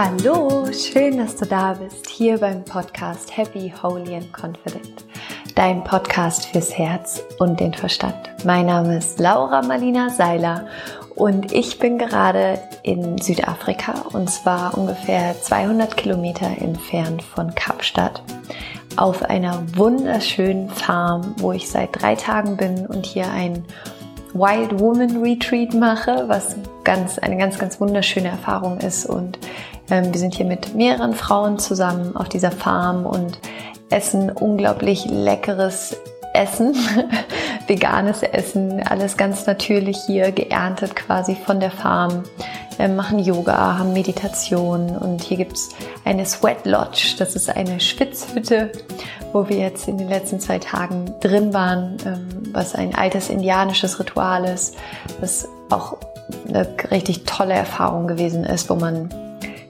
Hallo, schön, dass du da bist, hier beim Podcast Happy, Holy and Confident. Dein Podcast fürs Herz und den Verstand. Mein Name ist Laura Marlina Seiler und ich bin gerade in Südafrika und zwar ungefähr 200 Kilometer entfernt von Kapstadt auf einer wunderschönen Farm, wo ich seit drei Tagen bin und hier ein Wild Woman Retreat mache, was ganz, eine ganz, ganz wunderschöne Erfahrung ist. Und ähm, wir sind hier mit mehreren Frauen zusammen auf dieser Farm und essen unglaublich leckeres Essen, veganes Essen, alles ganz natürlich hier geerntet quasi von der Farm. Wir machen Yoga, haben Meditation und hier gibt's eine Sweat Lodge. Das ist eine Schwitzhütte, wo wir jetzt in den letzten zwei Tagen drin waren, ähm, was ein altes indianisches Ritual ist, was auch eine richtig tolle Erfahrung gewesen ist, wo man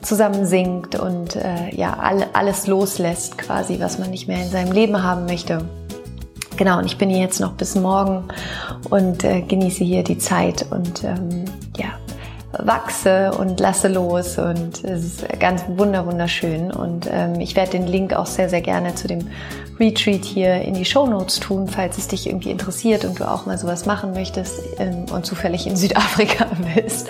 zusammen singt und äh, ja alles loslässt quasi, was man nicht mehr in seinem Leben haben möchte. Genau, und ich bin hier jetzt noch bis morgen und äh, genieße hier die Zeit und ähm, wachse und lasse los und es ist ganz wunder wunderschön und ähm, ich werde den Link auch sehr sehr gerne zu dem Retreat hier in die Show Notes tun, falls es dich irgendwie interessiert und du auch mal sowas machen möchtest ähm, und zufällig in Südafrika bist.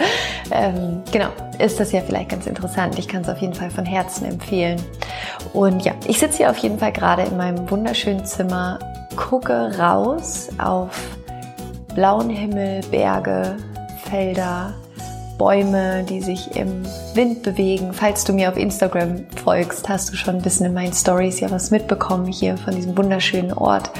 Ähm, genau, ist das ja vielleicht ganz interessant. Ich kann es auf jeden Fall von Herzen empfehlen. Und ja, ich sitze hier auf jeden Fall gerade in meinem wunderschönen Zimmer gucke raus auf blauen Himmel, Berge, Felder, Bäume, die sich im Wind bewegen. Falls du mir auf Instagram folgst, hast du schon ein bisschen in meinen Stories ja was mitbekommen hier von diesem wunderschönen Ort.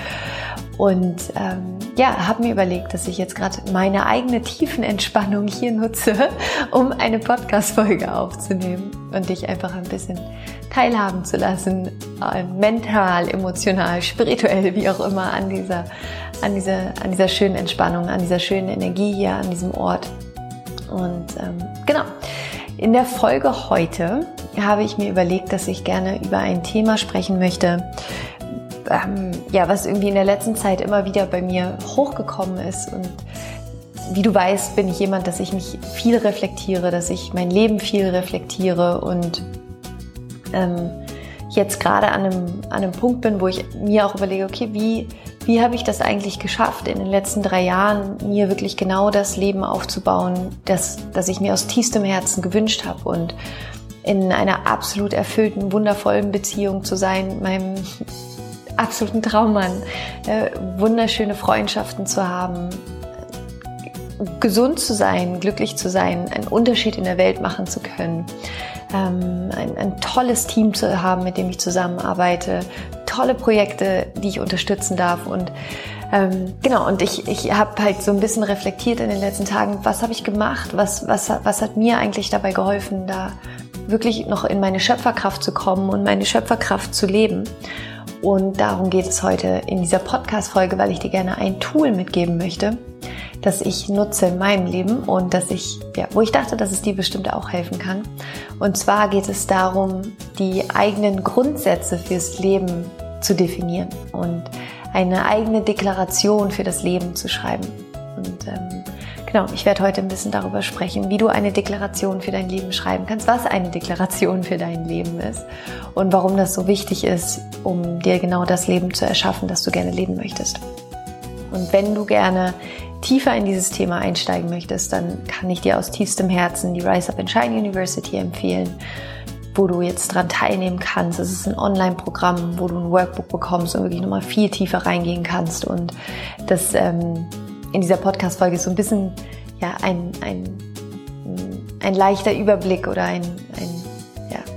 Und ähm, ja, habe mir überlegt, dass ich jetzt gerade meine eigene Tiefenentspannung hier nutze, um eine Podcast-Folge aufzunehmen und dich einfach ein bisschen teilhaben zu lassen, äh, mental, emotional, spirituell, wie auch immer, an dieser, an dieser, an dieser schönen Entspannung, an dieser schönen Energie hier, an diesem Ort. Und ähm, genau. In der Folge heute habe ich mir überlegt, dass ich gerne über ein Thema sprechen möchte, ähm, ja, was irgendwie in der letzten Zeit immer wieder bei mir hochgekommen ist. Und wie du weißt, bin ich jemand, dass ich mich viel reflektiere, dass ich mein Leben viel reflektiere und ähm, jetzt gerade an einem, an einem Punkt bin, wo ich mir auch überlege, okay, wie, wie habe ich das eigentlich geschafft, in den letzten drei Jahren mir wirklich genau das Leben aufzubauen, das, das ich mir aus tiefstem Herzen gewünscht habe und in einer absolut erfüllten, wundervollen Beziehung zu sein, meinem absoluten Traummann, äh, wunderschöne Freundschaften zu haben, gesund zu sein, glücklich zu sein, einen Unterschied in der Welt machen zu können, ähm, ein, ein tolles Team zu haben, mit dem ich zusammenarbeite, tolle Projekte, die ich unterstützen darf. Und ähm, genau, und ich, ich habe halt so ein bisschen reflektiert in den letzten Tagen, was habe ich gemacht, was, was, was hat mir eigentlich dabei geholfen, da wirklich noch in meine Schöpferkraft zu kommen und meine Schöpferkraft zu leben. Und darum geht es heute in dieser Podcast-Folge, weil ich dir gerne ein Tool mitgeben möchte, das ich nutze in meinem Leben und dass ich, ja, wo ich dachte, dass es dir bestimmt auch helfen kann. Und zwar geht es darum, die eigenen Grundsätze fürs Leben zu definieren und eine eigene Deklaration für das Leben zu schreiben. Und ähm, Genau, ich werde heute ein bisschen darüber sprechen, wie du eine Deklaration für dein Leben schreiben kannst, was eine Deklaration für dein Leben ist und warum das so wichtig ist, um dir genau das Leben zu erschaffen, das du gerne leben möchtest. Und wenn du gerne tiefer in dieses Thema einsteigen möchtest, dann kann ich dir aus tiefstem Herzen die Rise Up and Shine University empfehlen wo du jetzt dran teilnehmen kannst. Es ist ein Online-Programm, wo du ein Workbook bekommst und wirklich nochmal viel tiefer reingehen kannst. Und das ähm, in dieser Podcast-Folge ist so ein bisschen ja, ein, ein, ein leichter Überblick oder ein, ein,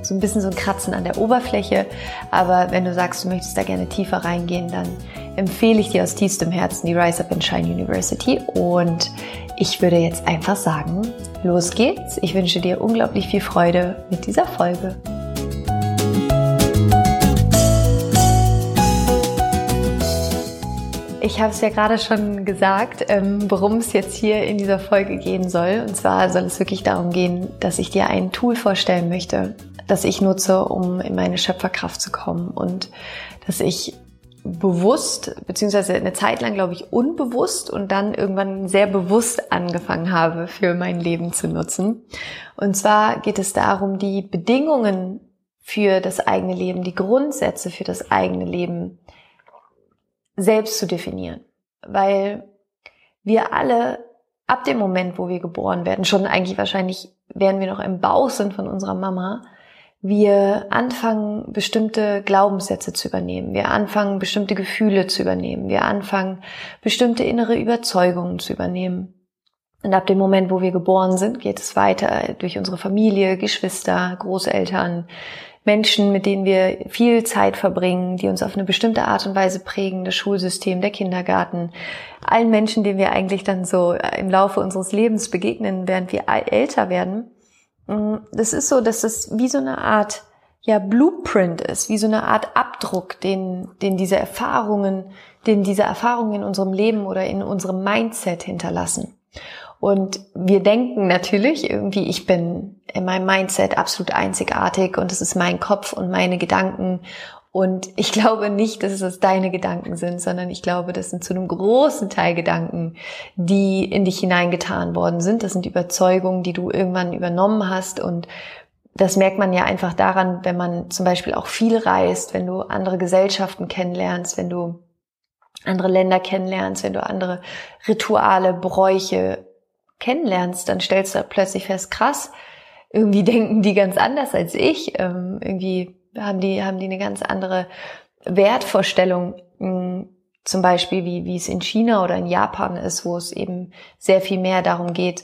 so ein bisschen so ein Kratzen an der Oberfläche. Aber wenn du sagst, du möchtest da gerne tiefer reingehen, dann empfehle ich dir aus tiefstem Herzen die Rise Up and Shine University. Und ich würde jetzt einfach sagen, los geht's. Ich wünsche dir unglaublich viel Freude mit dieser Folge. Ich habe es ja gerade schon gesagt, ähm, worum es jetzt hier in dieser Folge gehen soll. Und zwar soll es wirklich darum gehen, dass ich dir ein Tool vorstellen möchte, das ich nutze, um in meine Schöpferkraft zu kommen und dass ich bewusst, beziehungsweise eine Zeit lang, glaube ich, unbewusst und dann irgendwann sehr bewusst angefangen habe, für mein Leben zu nutzen. Und zwar geht es darum, die Bedingungen für das eigene Leben, die Grundsätze für das eigene Leben selbst zu definieren. Weil wir alle ab dem Moment, wo wir geboren werden, schon eigentlich wahrscheinlich, während wir noch im Bauch sind von unserer Mama, wir anfangen, bestimmte Glaubenssätze zu übernehmen. Wir anfangen, bestimmte Gefühle zu übernehmen. Wir anfangen, bestimmte innere Überzeugungen zu übernehmen. Und ab dem Moment, wo wir geboren sind, geht es weiter durch unsere Familie, Geschwister, Großeltern, Menschen, mit denen wir viel Zeit verbringen, die uns auf eine bestimmte Art und Weise prägen, das Schulsystem, der Kindergarten, allen Menschen, denen wir eigentlich dann so im Laufe unseres Lebens begegnen, während wir älter werden. Mm, das ist so, dass es wie so eine Art ja Blueprint ist, wie so eine Art Abdruck, den, den diese Erfahrungen, den diese Erfahrungen in unserem Leben oder in unserem Mindset hinterlassen. Und wir denken natürlich irgendwie, ich bin in meinem Mindset absolut einzigartig und es ist mein Kopf und meine Gedanken und ich glaube nicht, dass es deine Gedanken sind, sondern ich glaube, das sind zu einem großen Teil Gedanken, die in dich hineingetan worden sind. Das sind Überzeugungen, die du irgendwann übernommen hast und das merkt man ja einfach daran, wenn man zum Beispiel auch viel reist, wenn du andere Gesellschaften kennenlernst, wenn du andere Länder kennenlernst, wenn du andere Rituale, Bräuche kennenlernst, dann stellst du plötzlich fest, krass, irgendwie denken die ganz anders als ich, ähm, irgendwie haben die, haben die eine ganz andere Wertvorstellung, hm, zum Beispiel wie, wie es in China oder in Japan ist, wo es eben sehr viel mehr darum geht,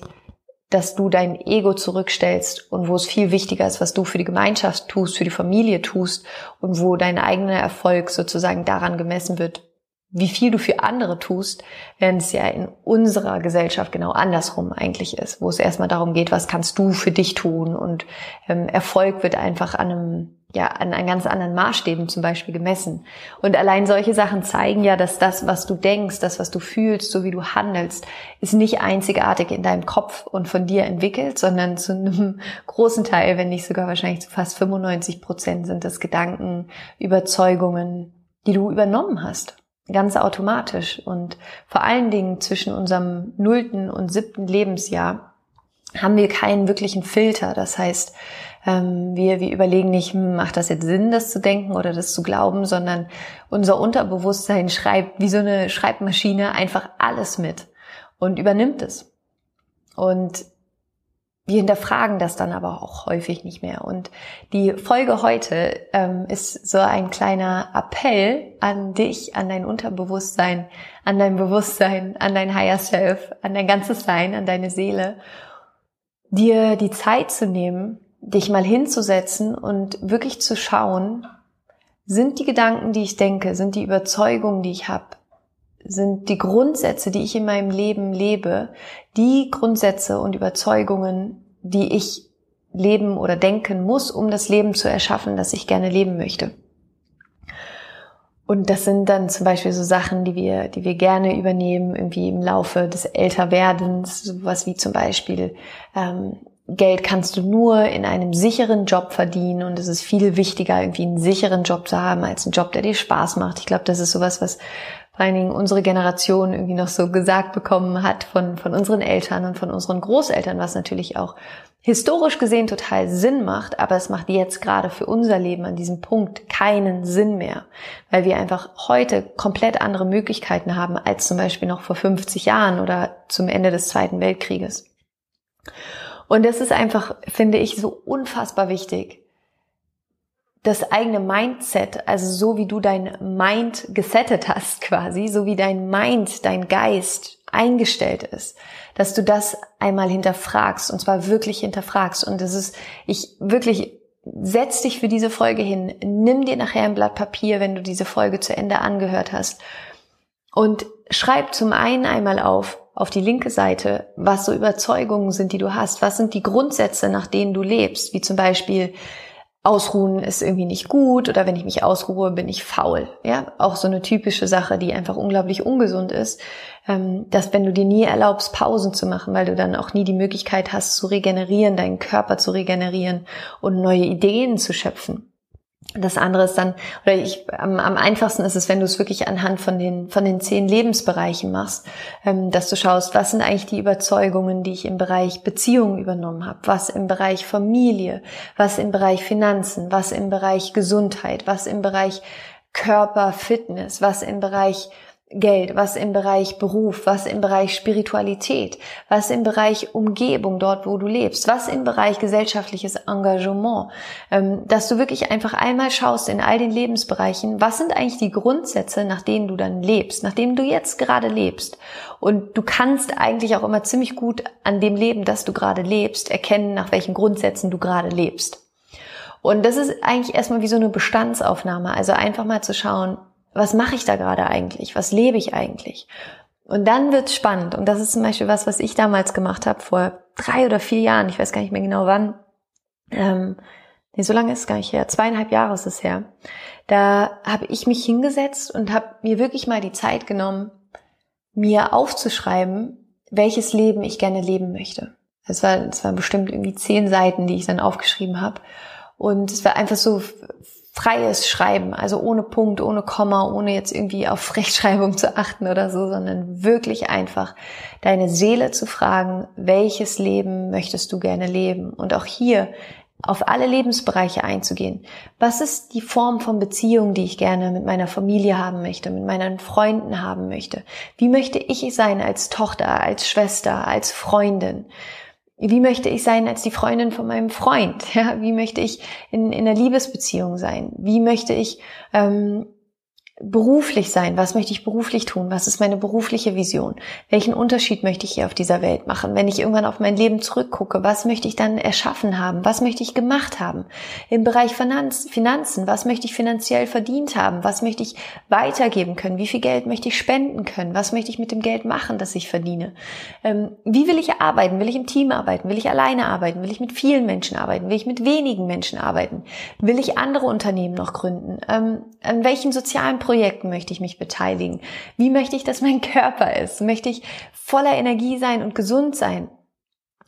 dass du dein Ego zurückstellst und wo es viel wichtiger ist, was du für die Gemeinschaft tust, für die Familie tust und wo dein eigener Erfolg sozusagen daran gemessen wird, wie viel du für andere tust, während es ja in unserer Gesellschaft genau andersrum eigentlich ist, wo es erstmal darum geht, was kannst du für dich tun und ähm, Erfolg wird einfach an einem ja an, an ganz anderen Maßstäben zum Beispiel gemessen. Und allein solche Sachen zeigen ja, dass das, was du denkst, das, was du fühlst, so wie du handelst, ist nicht einzigartig in deinem Kopf und von dir entwickelt, sondern zu einem großen Teil, wenn nicht sogar wahrscheinlich zu fast 95 Prozent sind das Gedanken, Überzeugungen, die du übernommen hast ganz automatisch. Und vor allen Dingen zwischen unserem nullten und siebten Lebensjahr haben wir keinen wirklichen Filter. Das heißt, ähm, wir, wir überlegen nicht, hm, macht das jetzt Sinn, das zu denken oder das zu glauben, sondern unser Unterbewusstsein schreibt wie so eine Schreibmaschine einfach alles mit und übernimmt es. Und wir hinterfragen das dann aber auch häufig nicht mehr. Und die Folge heute ähm, ist so ein kleiner Appell an dich, an dein Unterbewusstsein, an dein Bewusstsein, an dein Higher Self, an dein ganzes Sein, an deine Seele, dir die Zeit zu nehmen, dich mal hinzusetzen und wirklich zu schauen, sind die Gedanken, die ich denke, sind die Überzeugungen, die ich habe, sind die Grundsätze, die ich in meinem Leben lebe, die Grundsätze und Überzeugungen, die ich leben oder denken muss, um das Leben zu erschaffen, das ich gerne leben möchte. Und das sind dann zum Beispiel so Sachen, die wir, die wir gerne übernehmen, irgendwie im Laufe des Älterwerdens, sowas wie zum Beispiel ähm, Geld kannst du nur in einem sicheren Job verdienen und es ist viel wichtiger, irgendwie einen sicheren Job zu haben, als einen Job, der dir Spaß macht. Ich glaube, das ist sowas, was vor allen Dingen unsere Generation irgendwie noch so gesagt bekommen hat von, von unseren Eltern und von unseren Großeltern, was natürlich auch historisch gesehen total Sinn macht, aber es macht jetzt gerade für unser Leben an diesem Punkt keinen Sinn mehr, weil wir einfach heute komplett andere Möglichkeiten haben als zum Beispiel noch vor 50 Jahren oder zum Ende des Zweiten Weltkrieges. Und das ist einfach, finde ich, so unfassbar wichtig. Das eigene Mindset, also so wie du dein Mind gesettet hast quasi, so wie dein Mind, dein Geist eingestellt ist, dass du das einmal hinterfragst und zwar wirklich hinterfragst. Und das ist, ich wirklich setz dich für diese Folge hin, nimm dir nachher ein Blatt Papier, wenn du diese Folge zu Ende angehört hast und schreib zum einen einmal auf, auf die linke Seite, was so Überzeugungen sind, die du hast. Was sind die Grundsätze, nach denen du lebst? Wie zum Beispiel, Ausruhen ist irgendwie nicht gut oder wenn ich mich ausruhe, bin ich faul. Ja, auch so eine typische Sache, die einfach unglaublich ungesund ist, ähm, dass wenn du dir nie erlaubst, Pausen zu machen, weil du dann auch nie die Möglichkeit hast zu regenerieren, deinen Körper zu regenerieren und neue Ideen zu schöpfen. Das andere ist dann, oder ich, am, am einfachsten ist es, wenn du es wirklich anhand von den, von den zehn Lebensbereichen machst, ähm, dass du schaust, was sind eigentlich die Überzeugungen, die ich im Bereich Beziehungen übernommen habe, was im Bereich Familie, was im Bereich Finanzen, was im Bereich Gesundheit, was im Bereich Körper, Fitness, was im Bereich Geld, was im Bereich Beruf, was im Bereich Spiritualität, was im Bereich Umgebung, dort wo du lebst, was im Bereich gesellschaftliches Engagement, ähm, dass du wirklich einfach einmal schaust in all den Lebensbereichen, was sind eigentlich die Grundsätze, nach denen du dann lebst, nach denen du jetzt gerade lebst. Und du kannst eigentlich auch immer ziemlich gut an dem Leben, das du gerade lebst, erkennen, nach welchen Grundsätzen du gerade lebst. Und das ist eigentlich erstmal wie so eine Bestandsaufnahme. Also einfach mal zu schauen, was mache ich da gerade eigentlich? Was lebe ich eigentlich? Und dann wird's spannend. Und das ist zum Beispiel was, was ich damals gemacht habe, vor drei oder vier Jahren, ich weiß gar nicht mehr genau wann. Ähm, nee, so lange ist es gar nicht her, zweieinhalb Jahre ist es her. Da habe ich mich hingesetzt und habe mir wirklich mal die Zeit genommen, mir aufzuschreiben, welches Leben ich gerne leben möchte. Es war, bestimmt irgendwie zehn Seiten, die ich dann aufgeschrieben habe. Und es war einfach so freies Schreiben, also ohne Punkt, ohne Komma, ohne jetzt irgendwie auf Rechtschreibung zu achten oder so, sondern wirklich einfach deine Seele zu fragen, welches Leben möchtest du gerne leben? Und auch hier auf alle Lebensbereiche einzugehen. Was ist die Form von Beziehung, die ich gerne mit meiner Familie haben möchte, mit meinen Freunden haben möchte? Wie möchte ich sein als Tochter, als Schwester, als Freundin? Wie möchte ich sein als die Freundin von meinem Freund? Ja, wie möchte ich in, in einer Liebesbeziehung sein? Wie möchte ich ähm, beruflich sein? Was möchte ich beruflich tun? Was ist meine berufliche Vision? Welchen Unterschied möchte ich hier auf dieser Welt machen? Wenn ich irgendwann auf mein Leben zurückgucke, was möchte ich dann erschaffen haben? Was möchte ich gemacht haben? Im Bereich Finanzen, was möchte ich finanziell verdient haben? Was möchte ich weitergeben können? Wie viel Geld möchte ich spenden können? Was möchte ich mit dem Geld machen, das ich verdiene? Ähm, wie will ich arbeiten? Will ich im Team arbeiten? Will ich alleine arbeiten? Will ich mit vielen Menschen arbeiten? Will ich mit wenigen Menschen arbeiten? Will ich andere Unternehmen noch gründen? Ähm, an welchen sozialen Projekten möchte ich mich beteiligen? Wie möchte ich, dass mein Körper ist? Möchte ich voller Energie sein und gesund sein?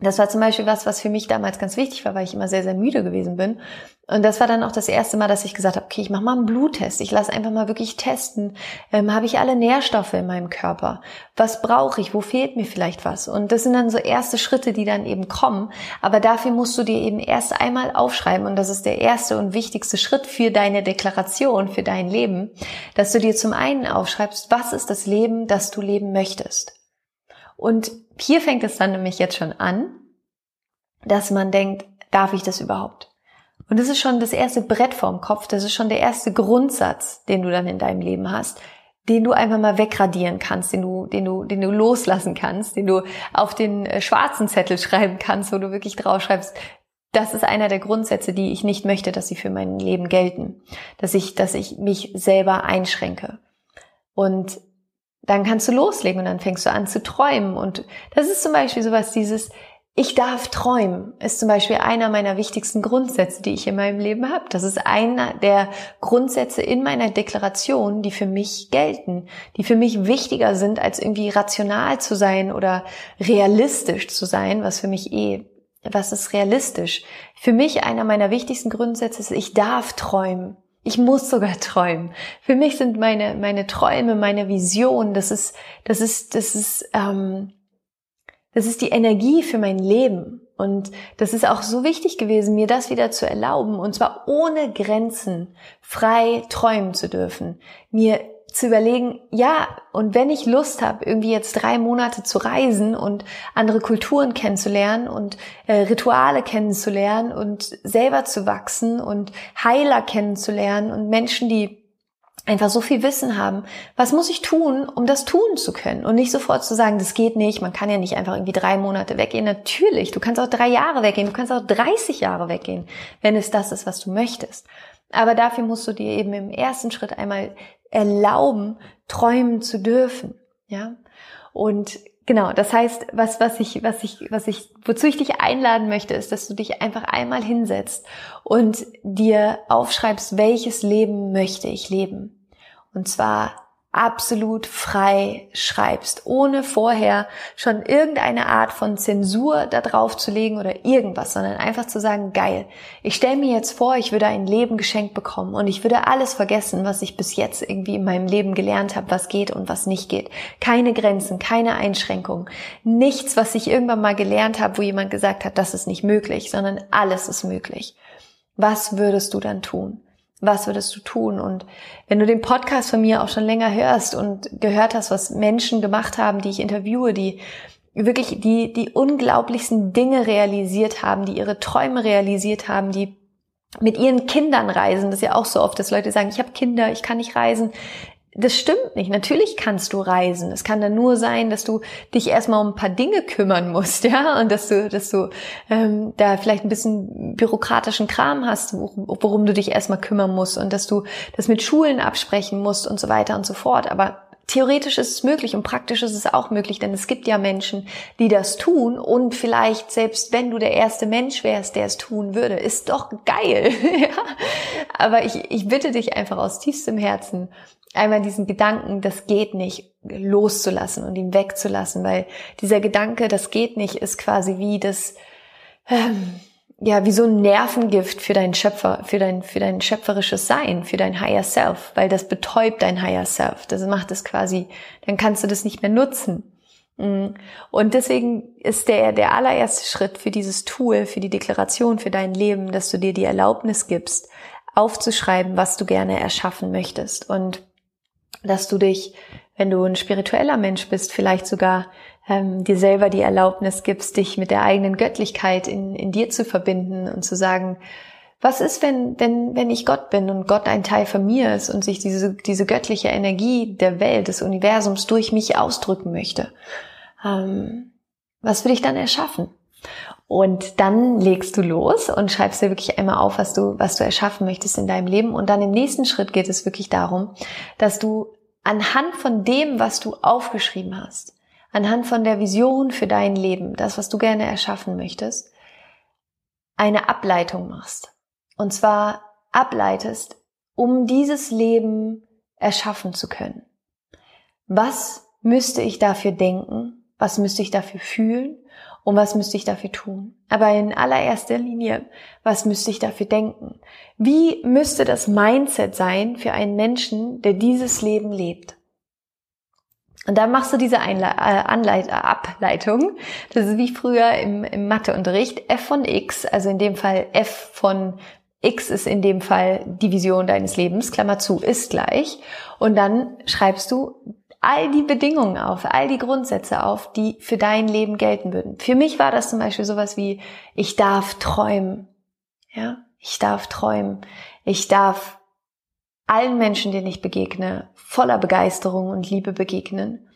Das war zum Beispiel was, was für mich damals ganz wichtig war, weil ich immer sehr, sehr müde gewesen bin. Und das war dann auch das erste Mal, dass ich gesagt habe, okay, ich mache mal einen Bluttest. Ich lasse einfach mal wirklich testen. Ähm, habe ich alle Nährstoffe in meinem Körper? Was brauche ich? Wo fehlt mir vielleicht was? Und das sind dann so erste Schritte, die dann eben kommen. Aber dafür musst du dir eben erst einmal aufschreiben. Und das ist der erste und wichtigste Schritt für deine Deklaration, für dein Leben, dass du dir zum einen aufschreibst, was ist das Leben, das du leben möchtest? Und hier fängt es dann nämlich jetzt schon an, dass man denkt, darf ich das überhaupt? Und das ist schon das erste Brett vorm Kopf, das ist schon der erste Grundsatz, den du dann in deinem Leben hast, den du einfach mal wegradieren kannst, den du, den du, den du loslassen kannst, den du auf den äh, schwarzen Zettel schreiben kannst, wo du wirklich draufschreibst, das ist einer der Grundsätze, die ich nicht möchte, dass sie für mein Leben gelten, dass ich, dass ich mich selber einschränke. Und dann kannst du loslegen und dann fängst du an zu träumen. Und das ist zum Beispiel sowas, dieses Ich darf träumen, ist zum Beispiel einer meiner wichtigsten Grundsätze, die ich in meinem Leben habe. Das ist einer der Grundsätze in meiner Deklaration, die für mich gelten, die für mich wichtiger sind, als irgendwie rational zu sein oder realistisch zu sein, was für mich eh was ist realistisch? Für mich einer meiner wichtigsten Grundsätze ist, ich darf träumen. Ich muss sogar träumen. Für mich sind meine, meine Träume, meine Vision, das ist, das ist, das ist, ähm, das ist die Energie für mein Leben. Und das ist auch so wichtig gewesen, mir das wieder zu erlauben, und zwar ohne Grenzen frei träumen zu dürfen. Mir zu überlegen, ja, und wenn ich Lust habe, irgendwie jetzt drei Monate zu reisen und andere Kulturen kennenzulernen und äh, Rituale kennenzulernen und selber zu wachsen und Heiler kennenzulernen und Menschen, die einfach so viel Wissen haben, was muss ich tun, um das tun zu können? Und nicht sofort zu sagen, das geht nicht, man kann ja nicht einfach irgendwie drei Monate weggehen. Natürlich, du kannst auch drei Jahre weggehen, du kannst auch 30 Jahre weggehen, wenn es das ist, was du möchtest. Aber dafür musst du dir eben im ersten Schritt einmal erlauben, träumen zu dürfen, ja. Und genau, das heißt, was, was ich, was ich, was ich, wozu ich dich einladen möchte, ist, dass du dich einfach einmal hinsetzt und dir aufschreibst, welches Leben möchte ich leben. Und zwar absolut frei schreibst, ohne vorher schon irgendeine Art von Zensur da drauf zu legen oder irgendwas, sondern einfach zu sagen, geil, ich stelle mir jetzt vor, ich würde ein Leben geschenkt bekommen und ich würde alles vergessen, was ich bis jetzt irgendwie in meinem Leben gelernt habe, was geht und was nicht geht. Keine Grenzen, keine Einschränkungen, nichts, was ich irgendwann mal gelernt habe, wo jemand gesagt hat, das ist nicht möglich, sondern alles ist möglich. Was würdest du dann tun? Was würdest du tun? Und wenn du den Podcast von mir auch schon länger hörst und gehört hast, was Menschen gemacht haben, die ich interviewe, die wirklich die, die unglaublichsten Dinge realisiert haben, die ihre Träume realisiert haben, die mit ihren Kindern reisen. Das ist ja auch so oft, dass Leute sagen, ich habe Kinder, ich kann nicht reisen das stimmt nicht. Natürlich kannst du reisen. Es kann dann nur sein, dass du dich erstmal um ein paar Dinge kümmern musst, ja, und dass du, dass du ähm, da vielleicht ein bisschen bürokratischen Kram hast, worum du dich erstmal kümmern musst und dass du das mit Schulen absprechen musst und so weiter und so fort. Aber theoretisch ist es möglich und praktisch ist es auch möglich, denn es gibt ja Menschen, die das tun und vielleicht selbst wenn du der erste Mensch wärst, der es tun würde, ist doch geil. ja? Aber ich, ich bitte dich einfach aus tiefstem Herzen, einmal diesen Gedanken, das geht nicht, loszulassen und ihn wegzulassen, weil dieser Gedanke, das geht nicht, ist quasi wie das, ähm, ja, wie so ein Nervengift für deinen Schöpfer, für dein, für dein schöpferisches Sein, für dein Higher Self, weil das betäubt dein Higher Self. Das macht es quasi, dann kannst du das nicht mehr nutzen. Mm. Und deswegen ist der, der allererste Schritt für dieses Tool, für die Deklaration, für dein Leben, dass du dir die Erlaubnis gibst, aufzuschreiben, was du gerne erschaffen möchtest. Und dass du dich, wenn du ein spiritueller Mensch bist, vielleicht sogar ähm, dir selber die Erlaubnis gibst, dich mit der eigenen Göttlichkeit in, in dir zu verbinden und zu sagen, was ist, wenn, wenn, wenn ich Gott bin und Gott ein Teil von mir ist und sich diese, diese göttliche Energie der Welt, des Universums durch mich ausdrücken möchte? Ähm, was will ich dann erschaffen? Und dann legst du los und schreibst dir wirklich einmal auf, was du, was du erschaffen möchtest in deinem Leben. Und dann im nächsten Schritt geht es wirklich darum, dass du anhand von dem, was du aufgeschrieben hast, anhand von der Vision für dein Leben, das, was du gerne erschaffen möchtest, eine Ableitung machst. Und zwar ableitest, um dieses Leben erschaffen zu können. Was müsste ich dafür denken? Was müsste ich dafür fühlen? Und was müsste ich dafür tun? Aber in allererster Linie, was müsste ich dafür denken? Wie müsste das Mindset sein für einen Menschen, der dieses Leben lebt? Und dann machst du diese Einle äh, Anleit Ableitung. Das ist wie früher im, im Matheunterricht. F von X, also in dem Fall F von X ist in dem Fall die Vision deines Lebens, Klammer zu, ist gleich. Und dann schreibst du all die Bedingungen auf, all die Grundsätze auf, die für dein Leben gelten würden. Für mich war das zum Beispiel sowas wie, ich darf träumen. Ja, ich darf träumen. Ich darf allen Menschen, denen ich begegne, voller Begeisterung und Liebe begegnen.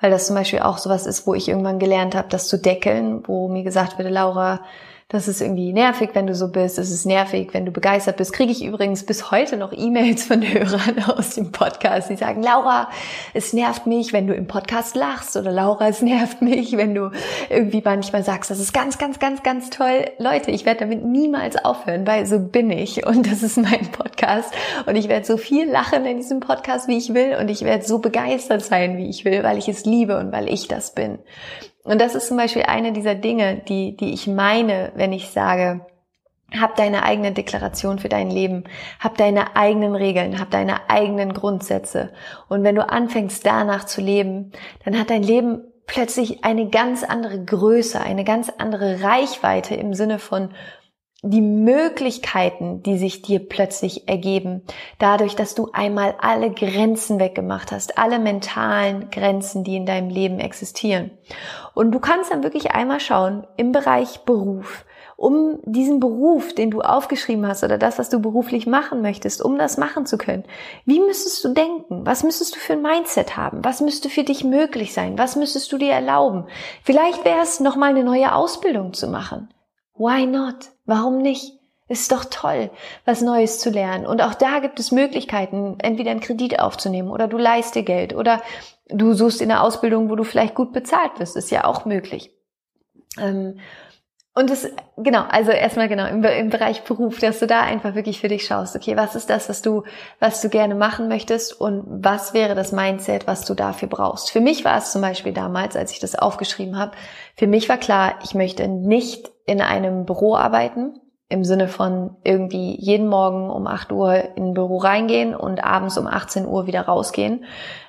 Weil das zum Beispiel auch sowas ist, wo ich irgendwann gelernt habe, das zu deckeln, wo mir gesagt wurde, Laura, das ist irgendwie nervig, wenn du so bist. Es ist nervig, wenn du begeistert bist. Kriege ich übrigens bis heute noch E-Mails von Hörern aus dem Podcast, die sagen, Laura, es nervt mich, wenn du im Podcast lachst oder Laura, es nervt mich, wenn du irgendwie manchmal sagst, das ist ganz, ganz, ganz, ganz toll. Leute, ich werde damit niemals aufhören, weil so bin ich und das ist mein Podcast und ich werde so viel lachen in diesem Podcast, wie ich will und ich werde so begeistert sein, wie ich will, weil ich es liebe und weil ich das bin. Und das ist zum Beispiel eine dieser Dinge, die, die ich meine, wenn ich sage, hab deine eigene Deklaration für dein Leben, hab deine eigenen Regeln, hab deine eigenen Grundsätze. Und wenn du anfängst danach zu leben, dann hat dein Leben plötzlich eine ganz andere Größe, eine ganz andere Reichweite im Sinne von die Möglichkeiten, die sich dir plötzlich ergeben, dadurch, dass du einmal alle Grenzen weggemacht hast, alle mentalen Grenzen, die in deinem Leben existieren. Und du kannst dann wirklich einmal schauen im Bereich Beruf, um diesen Beruf, den du aufgeschrieben hast oder das, was du beruflich machen möchtest, um das machen zu können. Wie müsstest du denken? Was müsstest du für ein Mindset haben? Was müsste für dich möglich sein? Was müsstest du dir erlauben? Vielleicht wäre es nochmal eine neue Ausbildung zu machen. Why not? Warum nicht? Ist doch toll, was Neues zu lernen. Und auch da gibt es Möglichkeiten, entweder einen Kredit aufzunehmen oder du leist dir Geld oder du suchst in einer Ausbildung, wo du vielleicht gut bezahlt wirst. Ist ja auch möglich. Ähm, und das, genau, also erstmal genau im, im, Bereich Beruf, dass du da einfach wirklich für dich schaust, okay, was ist das, was du, was du gerne machen möchtest und was wäre das Mindset, was du dafür brauchst. Für mich war es zum Beispiel damals, als ich das aufgeschrieben habe, für mich war klar, ich möchte nicht in einem Büro arbeiten, im Sinne von irgendwie jeden Morgen um 8 Uhr in ein Büro reingehen und abends um 18 Uhr wieder rausgehen.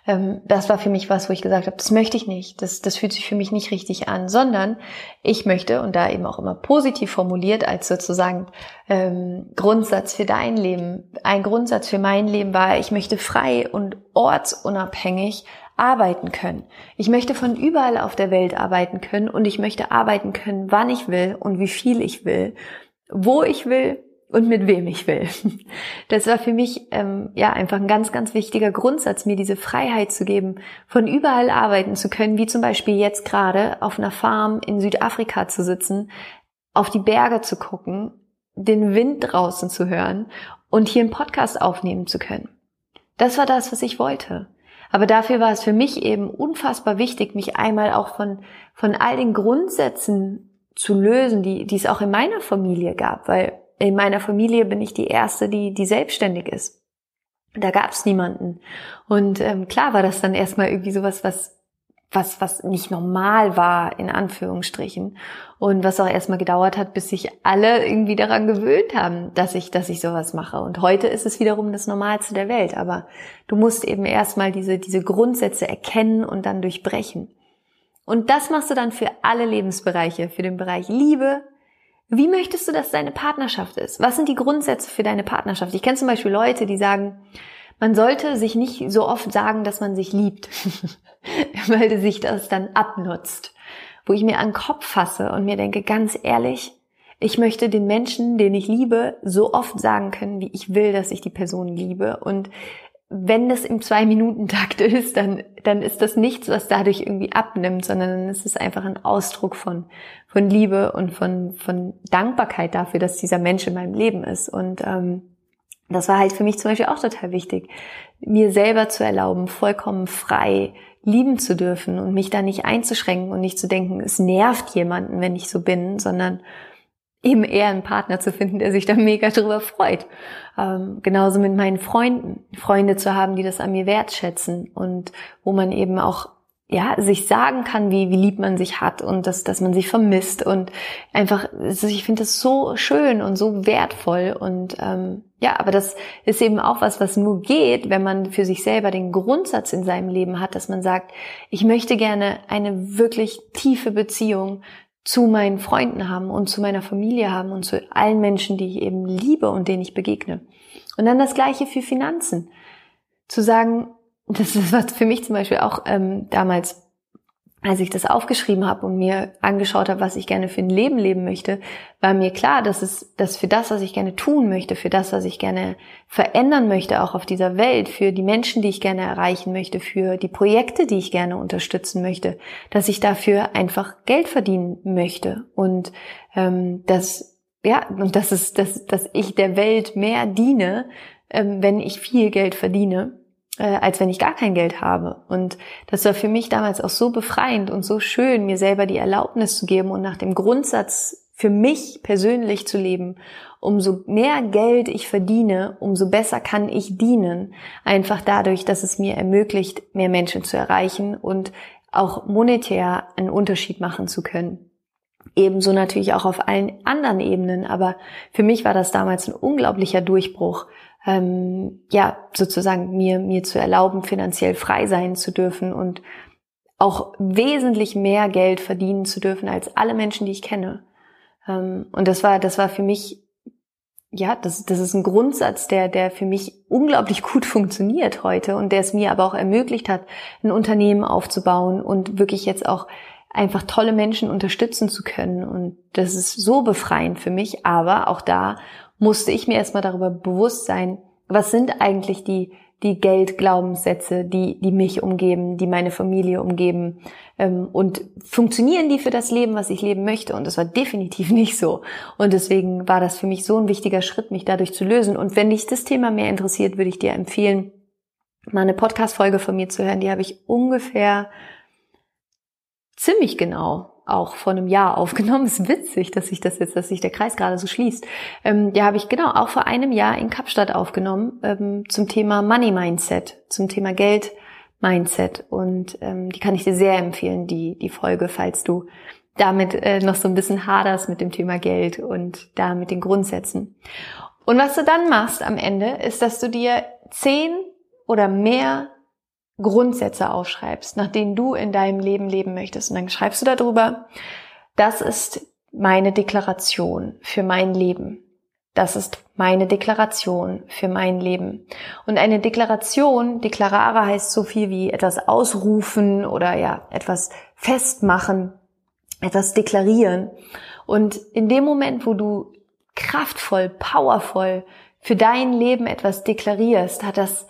Ähm, das war für mich was, wo ich gesagt habe, das möchte ich nicht. Das, das fühlt sich für mich nicht richtig an, sondern ich möchte, und da eben auch immer positiv formuliert, als sozusagen ähm, Grundsatz für dein Leben, ein Grundsatz für mein Leben war, ich möchte frei und ortsunabhängig arbeiten können. Ich möchte von überall auf der Welt arbeiten können und ich möchte arbeiten können, wann ich will und wie viel ich will wo ich will und mit wem ich will. Das war für mich ähm, ja einfach ein ganz, ganz wichtiger Grundsatz, mir diese Freiheit zu geben, von überall arbeiten zu können, wie zum Beispiel jetzt gerade auf einer Farm in Südafrika zu sitzen, auf die Berge zu gucken, den Wind draußen zu hören und hier einen Podcast aufnehmen zu können. Das war das, was ich wollte. Aber dafür war es für mich eben unfassbar wichtig, mich einmal auch von, von all den Grundsätzen zu lösen, die, die es auch in meiner Familie gab, weil in meiner Familie bin ich die erste, die, die selbstständig ist. Da gab es niemanden. Und ähm, klar war das dann erstmal irgendwie sowas, was, was, was nicht normal war, in Anführungsstrichen. Und was auch erstmal gedauert hat, bis sich alle irgendwie daran gewöhnt haben, dass ich, dass ich sowas mache. Und heute ist es wiederum das Normalste der Welt. Aber du musst eben erstmal diese, diese Grundsätze erkennen und dann durchbrechen. Und das machst du dann für alle Lebensbereiche, für den Bereich Liebe. Wie möchtest du, dass deine Partnerschaft ist? Was sind die Grundsätze für deine Partnerschaft? Ich kenne zum Beispiel Leute, die sagen, man sollte sich nicht so oft sagen, dass man sich liebt, weil sich das dann abnutzt. Wo ich mir an den Kopf fasse und mir denke, ganz ehrlich, ich möchte den Menschen, den ich liebe, so oft sagen können, wie ich will, dass ich die Person liebe. Und wenn das im Zwei-Minuten-Takt ist, dann, dann ist das nichts, was dadurch irgendwie abnimmt, sondern dann ist es einfach ein Ausdruck von, von Liebe und von, von Dankbarkeit dafür, dass dieser Mensch in meinem Leben ist. Und ähm, das war halt für mich zum Beispiel auch total wichtig, mir selber zu erlauben, vollkommen frei lieben zu dürfen und mich da nicht einzuschränken und nicht zu denken, es nervt jemanden, wenn ich so bin, sondern eben eher einen Partner zu finden, der sich da mega drüber freut. Ähm, genauso mit meinen Freunden, Freunde zu haben, die das an mir wertschätzen und wo man eben auch ja, sich sagen kann, wie, wie lieb man sich hat und dass, dass man sich vermisst und einfach, ich finde das so schön und so wertvoll und ähm, ja, aber das ist eben auch was, was nur geht, wenn man für sich selber den Grundsatz in seinem Leben hat, dass man sagt, ich möchte gerne eine wirklich tiefe Beziehung zu meinen Freunden haben und zu meiner Familie haben und zu allen Menschen, die ich eben liebe und denen ich begegne. Und dann das Gleiche für Finanzen. Zu sagen, das war für mich zum Beispiel auch ähm, damals als ich das aufgeschrieben habe und mir angeschaut habe, was ich gerne für ein Leben leben möchte, war mir klar, dass es, dass für das, was ich gerne tun möchte, für das, was ich gerne verändern möchte, auch auf dieser Welt, für die Menschen, die ich gerne erreichen möchte, für die Projekte, die ich gerne unterstützen möchte, dass ich dafür einfach Geld verdienen möchte. Und ähm, dass ja und dass es, dass, dass ich der Welt mehr diene, ähm, wenn ich viel Geld verdiene äh, als wenn ich gar kein Geld habe. Und das war für mich damals auch so befreiend und so schön, mir selber die Erlaubnis zu geben und nach dem Grundsatz für mich persönlich zu leben. Umso mehr Geld ich verdiene, umso besser kann ich dienen. Einfach dadurch, dass es mir ermöglicht, mehr Menschen zu erreichen und auch monetär einen Unterschied machen zu können. Ebenso natürlich auch auf allen anderen Ebenen. Aber für mich war das damals ein unglaublicher Durchbruch, ähm, ja, sozusagen mir, mir zu erlauben, finanziell frei sein zu dürfen und auch wesentlich mehr Geld verdienen zu dürfen als alle Menschen, die ich kenne. Ähm, und das war, das war für mich, ja, das, das ist ein Grundsatz, der, der für mich unglaublich gut funktioniert heute und der es mir aber auch ermöglicht hat, ein Unternehmen aufzubauen und wirklich jetzt auch einfach tolle Menschen unterstützen zu können. Und das ist so befreiend für mich. Aber auch da musste ich mir erstmal darüber bewusst sein, was sind eigentlich die, die Geldglaubenssätze, die, die mich umgeben, die meine Familie umgeben. Ähm, und funktionieren die für das Leben, was ich leben möchte? Und das war definitiv nicht so. Und deswegen war das für mich so ein wichtiger Schritt, mich dadurch zu lösen. Und wenn dich das Thema mehr interessiert, würde ich dir empfehlen, mal eine Podcast-Folge von mir zu hören. Die habe ich ungefähr ziemlich genau auch vor einem Jahr aufgenommen. ist witzig, dass sich das jetzt, dass sich der Kreis gerade so schließt. Ähm, die habe ich genau auch vor einem Jahr in Kapstadt aufgenommen ähm, zum Thema Money Mindset, zum Thema Geld Mindset. Und ähm, die kann ich dir sehr empfehlen, die die Folge, falls du damit äh, noch so ein bisschen haderst mit dem Thema Geld und da mit den Grundsätzen. Und was du dann machst am Ende, ist, dass du dir zehn oder mehr Grundsätze aufschreibst, nach denen du in deinem Leben leben möchtest. Und dann schreibst du darüber, das ist meine Deklaration für mein Leben. Das ist meine Deklaration für mein Leben. Und eine Deklaration, Deklarare heißt so viel wie etwas ausrufen oder ja, etwas festmachen, etwas deklarieren. Und in dem Moment, wo du kraftvoll, powervoll für dein Leben etwas deklarierst, hat das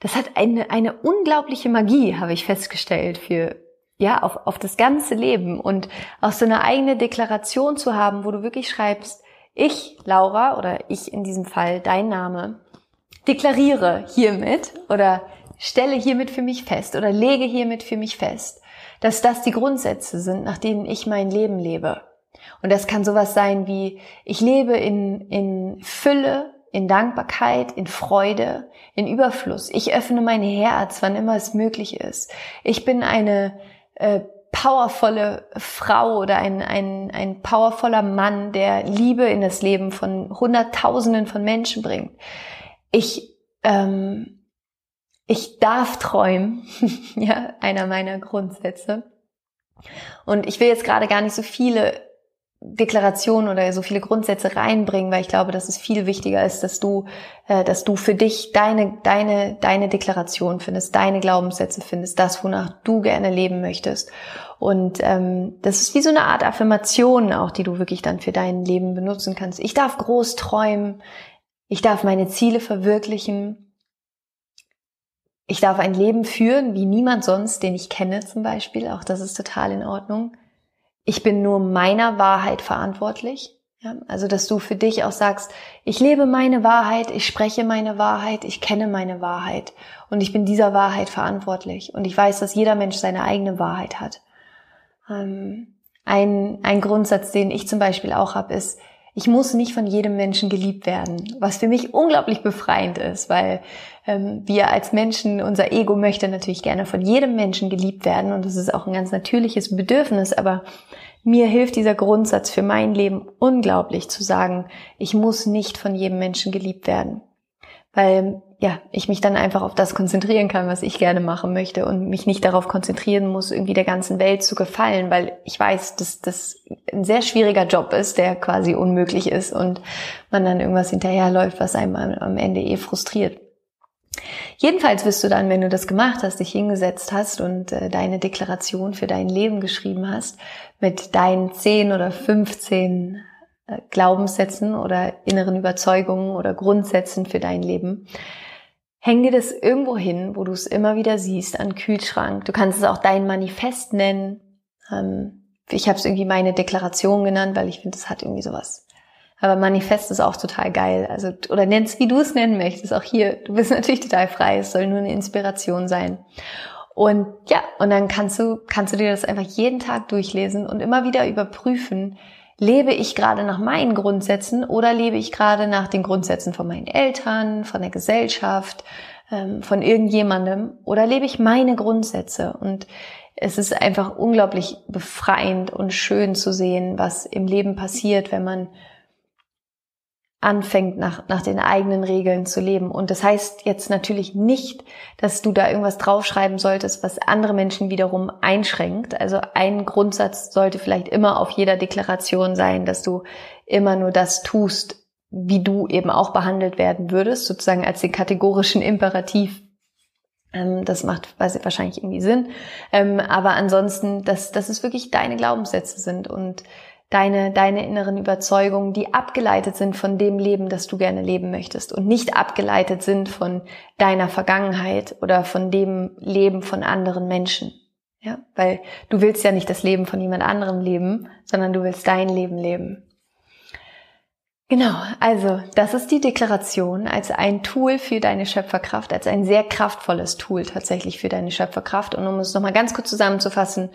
das hat eine, eine unglaubliche Magie, habe ich festgestellt, für, ja, auf, auf das ganze Leben und auch so eine eigene Deklaration zu haben, wo du wirklich schreibst, ich, Laura, oder ich in diesem Fall, dein Name, deklariere hiermit oder stelle hiermit für mich fest oder lege hiermit für mich fest, dass das die Grundsätze sind, nach denen ich mein Leben lebe. Und das kann sowas sein wie, ich lebe in, in Fülle, in Dankbarkeit, in Freude, in Überfluss. Ich öffne mein Herz, wann immer es möglich ist. Ich bin eine äh, powervolle Frau oder ein, ein, ein powervoller Mann, der Liebe in das Leben von Hunderttausenden von Menschen bringt. Ich, ähm, ich darf träumen, ja, einer meiner Grundsätze. Und ich will jetzt gerade gar nicht so viele Deklaration oder so viele Grundsätze reinbringen, weil ich glaube, dass es viel wichtiger ist, dass du, äh, dass du für dich deine, deine, deine Deklaration findest, deine Glaubenssätze findest, das, wonach du gerne leben möchtest. Und ähm, das ist wie so eine Art Affirmation auch, die du wirklich dann für dein Leben benutzen kannst. Ich darf groß träumen, ich darf meine Ziele verwirklichen, ich darf ein Leben führen wie niemand sonst, den ich kenne zum Beispiel. Auch das ist total in Ordnung ich bin nur meiner Wahrheit verantwortlich. Ja, also, dass du für dich auch sagst, ich lebe meine Wahrheit, ich spreche meine Wahrheit, ich kenne meine Wahrheit und ich bin dieser Wahrheit verantwortlich. Und ich weiß, dass jeder Mensch seine eigene Wahrheit hat. Ähm, ein, ein Grundsatz, den ich zum Beispiel auch habe, ist, ich muss nicht von jedem Menschen geliebt werden, was für mich unglaublich befreiend ist, weil ähm, wir als Menschen, unser Ego möchte natürlich gerne von jedem Menschen geliebt werden und das ist auch ein ganz natürliches Bedürfnis, aber mir hilft dieser Grundsatz für mein Leben unglaublich zu sagen, ich muss nicht von jedem Menschen geliebt werden, weil ja, ich mich dann einfach auf das konzentrieren kann, was ich gerne machen möchte und mich nicht darauf konzentrieren muss, irgendwie der ganzen Welt zu gefallen, weil ich weiß, dass das ein sehr schwieriger Job ist, der quasi unmöglich ist und man dann irgendwas hinterherläuft, was einem am Ende eh frustriert. Jedenfalls wirst du dann, wenn du das gemacht hast, dich hingesetzt hast und äh, deine Deklaration für dein Leben geschrieben hast, mit deinen 10 oder 15 äh, Glaubenssätzen oder inneren Überzeugungen oder Grundsätzen für dein Leben, Häng dir das irgendwo hin, wo du es immer wieder siehst, an Kühlschrank. Du kannst es auch dein Manifest nennen. Ähm, ich habe es irgendwie meine Deklaration genannt, weil ich finde, es hat irgendwie sowas. Aber Manifest ist auch total geil. Also, oder nenn's, wie du es nennen möchtest. Auch hier, du bist natürlich total frei. Es soll nur eine Inspiration sein. Und ja, und dann kannst du, kannst du dir das einfach jeden Tag durchlesen und immer wieder überprüfen, lebe ich gerade nach meinen Grundsätzen oder lebe ich gerade nach den Grundsätzen von meinen Eltern, von der Gesellschaft, ähm, von irgendjemandem oder lebe ich meine Grundsätze? Und es ist einfach unglaublich befreiend und schön zu sehen, was im Leben passiert, wenn man anfängt, nach, nach den eigenen Regeln zu leben. Und das heißt jetzt natürlich nicht, dass du da irgendwas draufschreiben solltest, was andere Menschen wiederum einschränkt. Also ein Grundsatz sollte vielleicht immer auf jeder Deklaration sein, dass du immer nur das tust, wie du eben auch behandelt werden würdest, sozusagen als den kategorischen Imperativ. Ähm, das macht wahrscheinlich irgendwie Sinn. Ähm, aber ansonsten, dass, dass es wirklich deine Glaubenssätze sind und deine, deine inneren Überzeugungen, die abgeleitet sind von dem Leben, das du gerne leben möchtest und nicht abgeleitet sind von deiner Vergangenheit oder von dem Leben von anderen Menschen. Ja, weil du willst ja nicht das Leben von jemand anderem leben, sondern du willst dein Leben leben. Genau, also das ist die Deklaration als ein Tool für deine Schöpferkraft, als ein sehr kraftvolles Tool tatsächlich für deine Schöpferkraft. Und um es nochmal ganz kurz zusammenzufassen,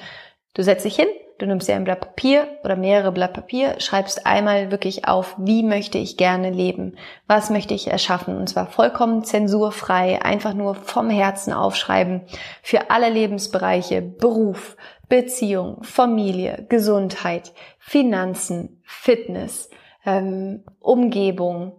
du setzt dich hin, Du nimmst dir ein Blatt Papier oder mehrere Blatt Papier, schreibst einmal wirklich auf, wie möchte ich gerne leben? Was möchte ich erschaffen? Und zwar vollkommen zensurfrei, einfach nur vom Herzen aufschreiben für alle Lebensbereiche, Beruf, Beziehung, Familie, Gesundheit, Finanzen, Fitness, ähm, Umgebung,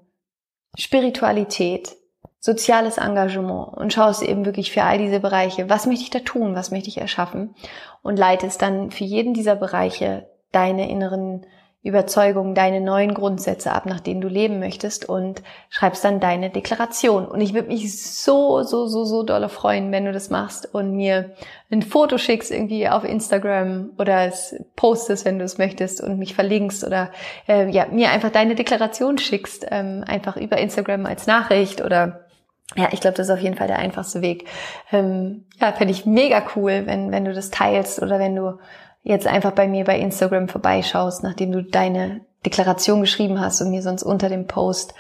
Spiritualität, soziales Engagement und schaust eben wirklich für all diese Bereiche, was möchte ich da tun, was möchte ich erschaffen und leitest dann für jeden dieser Bereiche deine inneren Überzeugungen, deine neuen Grundsätze ab, nach denen du leben möchtest und schreibst dann deine Deklaration. Und ich würde mich so, so, so, so dolle freuen, wenn du das machst und mir ein Foto schickst irgendwie auf Instagram oder es postest, wenn du es möchtest und mich verlinkst oder äh, ja, mir einfach deine Deklaration schickst, ähm, einfach über Instagram als Nachricht oder ja, ich glaube, das ist auf jeden Fall der einfachste Weg. Ähm, ja, fände ich mega cool, wenn, wenn du das teilst oder wenn du jetzt einfach bei mir bei Instagram vorbeischaust, nachdem du deine Deklaration geschrieben hast und mir sonst unter dem Post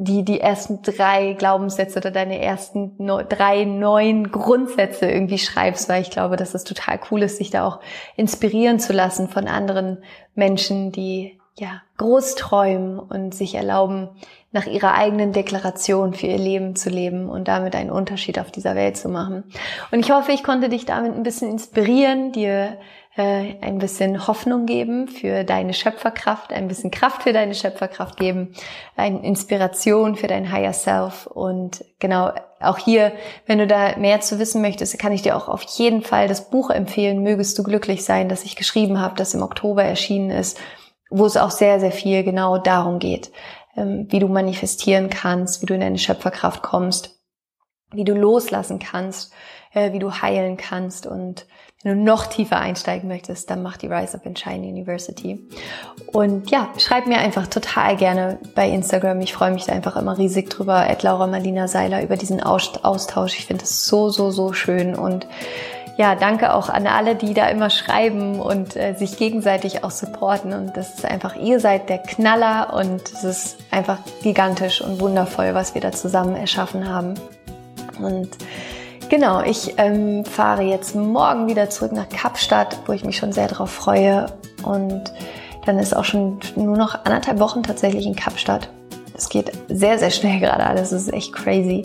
die, die ersten drei Glaubenssätze oder deine ersten no, drei neuen Grundsätze irgendwie schreibst, weil ich glaube, dass es total cool ist, sich da auch inspirieren zu lassen von anderen Menschen, die ja groß träumen und sich erlauben, nach ihrer eigenen Deklaration für ihr Leben zu leben und damit einen Unterschied auf dieser Welt zu machen. Und ich hoffe, ich konnte dich damit ein bisschen inspirieren, dir äh, ein bisschen Hoffnung geben für deine Schöpferkraft, ein bisschen Kraft für deine Schöpferkraft geben, eine Inspiration für dein Higher Self. Und genau, auch hier, wenn du da mehr zu wissen möchtest, kann ich dir auch auf jeden Fall das Buch empfehlen, Mögest du glücklich sein, das ich geschrieben habe, das im Oktober erschienen ist, wo es auch sehr, sehr viel genau darum geht wie du manifestieren kannst, wie du in deine Schöpferkraft kommst, wie du loslassen kannst, äh, wie du heilen kannst und wenn du noch tiefer einsteigen möchtest, dann mach die Rise Up and Shine University. Und ja, schreib mir einfach total gerne bei Instagram. Ich freue mich da einfach immer riesig drüber. At Laura Marlina Seiler über diesen Austausch. Ich finde es so, so, so schön und ja, danke auch an alle, die da immer schreiben und äh, sich gegenseitig auch supporten. Und das ist einfach, ihr seid der Knaller und es ist einfach gigantisch und wundervoll, was wir da zusammen erschaffen haben. Und genau, ich ähm, fahre jetzt morgen wieder zurück nach Kapstadt, wo ich mich schon sehr darauf freue. Und dann ist auch schon nur noch anderthalb Wochen tatsächlich in Kapstadt. Es geht sehr, sehr schnell gerade alles. Es ist echt crazy.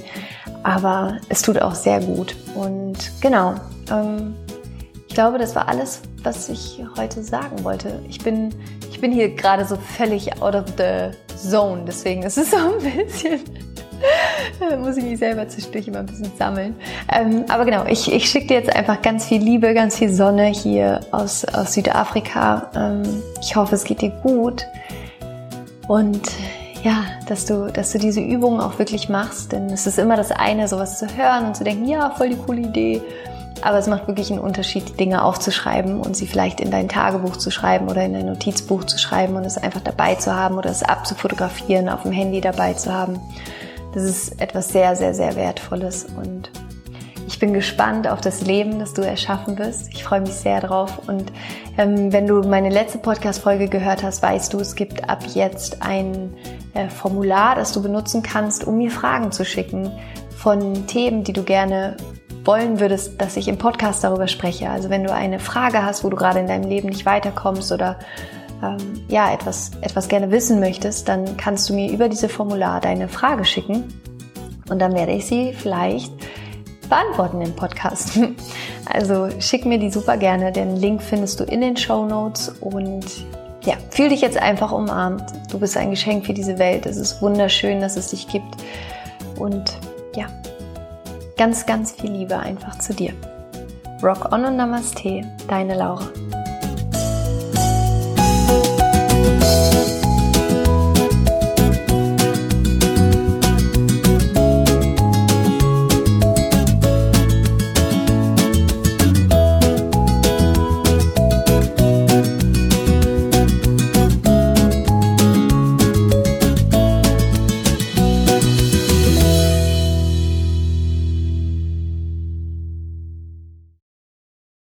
Aber es tut auch sehr gut. Und genau, ähm, ich glaube, das war alles, was ich heute sagen wollte. Ich bin, ich bin hier gerade so völlig out of the zone, deswegen ist es so ein bisschen. muss ich mich selber zwischendurch immer ein bisschen sammeln. Ähm, aber genau, ich, ich schicke dir jetzt einfach ganz viel Liebe, ganz viel Sonne hier aus, aus Südafrika. Ähm, ich hoffe, es geht dir gut. Und ja, dass du, dass du diese Übungen auch wirklich machst, denn es ist immer das eine, sowas zu hören und zu denken, ja, voll die coole Idee. Aber es macht wirklich einen Unterschied, die Dinge aufzuschreiben und sie vielleicht in dein Tagebuch zu schreiben oder in dein Notizbuch zu schreiben und es einfach dabei zu haben oder es abzufotografieren, auf dem Handy dabei zu haben. Das ist etwas sehr, sehr, sehr Wertvolles und ich bin gespannt auf das Leben, das du erschaffen wirst. Ich freue mich sehr drauf. Und ähm, wenn du meine letzte Podcast-Folge gehört hast, weißt du, es gibt ab jetzt ein äh, Formular, das du benutzen kannst, um mir Fragen zu schicken von Themen, die du gerne wollen würdest, dass ich im Podcast darüber spreche. Also wenn du eine Frage hast, wo du gerade in deinem Leben nicht weiterkommst oder ähm, ja etwas etwas gerne wissen möchtest, dann kannst du mir über diese Formular deine Frage schicken und dann werde ich sie vielleicht beantworten im Podcast. Also schick mir die super gerne. Den Link findest du in den Show Notes und ja, fühl dich jetzt einfach umarmt. Du bist ein Geschenk für diese Welt. Es ist wunderschön, dass es dich gibt. Und ja, Ganz, ganz viel Liebe einfach zu dir. Rock on und Namaste, deine Laura.